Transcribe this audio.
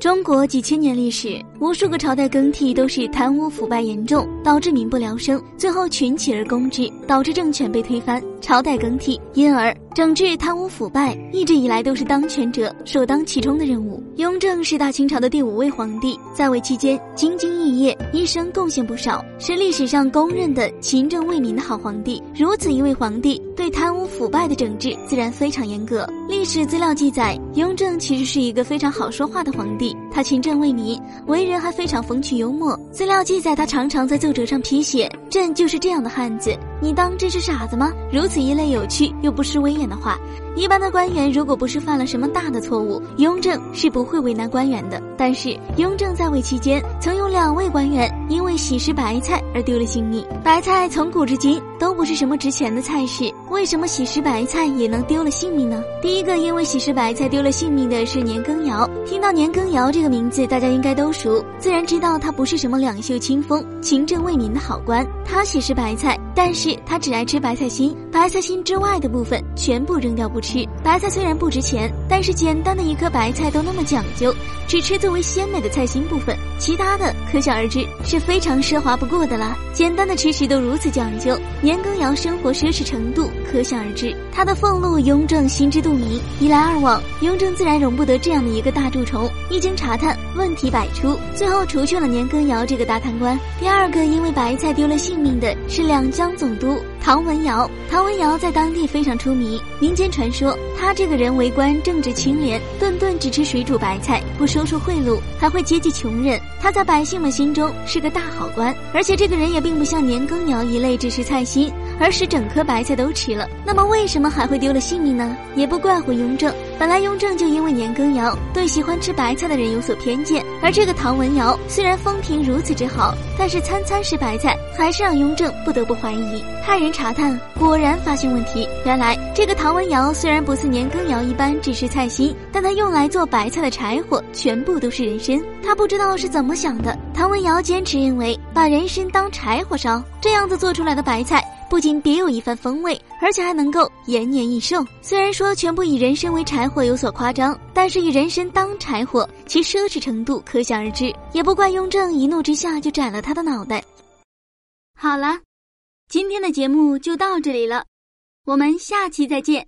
中国几千年历史，无数个朝代更替都是贪污腐败严重，导致民不聊生，最后群起而攻之，导致政权被推翻，朝代更替，因而。整治贪污腐败一直以来都是当权者首当其冲的任务。雍正是大清朝的第五位皇帝，在位期间兢兢业业，一生贡献不少，是历史上公认的勤政为民的好皇帝。如此一位皇帝，对贪污腐败的整治自然非常严格。历史资料记载，雍正其实是一个非常好说话的皇帝，他勤政为民，为人还非常风趣幽默。资料记载，他常常在奏折上批写：“朕就是这样的汉子。”你当真是傻子吗？如此一类有趣又不失威严的话，一般的官员如果不是犯了什么大的错误，雍正是不会为难官员的。但是雍正在位期间，曾有两位官员因为喜食白菜而丢了性命。白菜从古至今都不是什么值钱的菜式，为什么喜食白菜也能丢了性命呢？第一个因为喜食白菜丢了性命的是年羹尧。听到年羹尧这个名字，大家应该都熟，自然知道他不是什么两袖清风、勤政为民的好官。他喜食白菜，但是。是他只爱吃白菜心，白菜心之外的部分全部扔掉不吃。白菜虽然不值钱，但是简单的一颗白菜都那么讲究，只吃最为鲜美的菜心部分，其他的可想而知是非常奢华不过的了。简单的吃食都如此讲究，年羹尧生活奢侈程度可想而知。他的俸禄，雍正心知肚明。一来二往，雍正自然容不得这样的一个大蛀虫。一经查探，问题百出，最后除去了年羹尧这个大贪官。第二个因为白菜丢了性命的是两江总都。唐文尧，唐文尧在当地非常出名。民间传说，他这个人为官正直清廉，顿顿只吃水煮白菜，不收受贿赂，还会接济穷人。他在百姓们心中是个大好官，而且这个人也并不像年羹尧一类只吃菜心。而使整颗白菜都吃了，那么为什么还会丢了性命呢？也不怪乎雍正，本来雍正就因为年羹尧对喜欢吃白菜的人有所偏见，而这个唐文尧虽然风评如此之好，但是餐餐吃白菜，还是让雍正不得不怀疑。派人查探，果然发现问题。原来这个唐文尧虽然不似年羹尧一般只吃菜心，但他用来做白菜的柴火全部都是人参。他不知道是怎么想的，唐文尧坚持认为把人参当柴火烧，这样子做出来的白菜。不仅别有一番风味，而且还能够延年益寿。虽然说全部以人参为柴火有所夸张，但是以人参当柴火，其奢侈程度可想而知。也不怪雍正一怒之下就斩了他的脑袋。好了，今天的节目就到这里了，我们下期再见。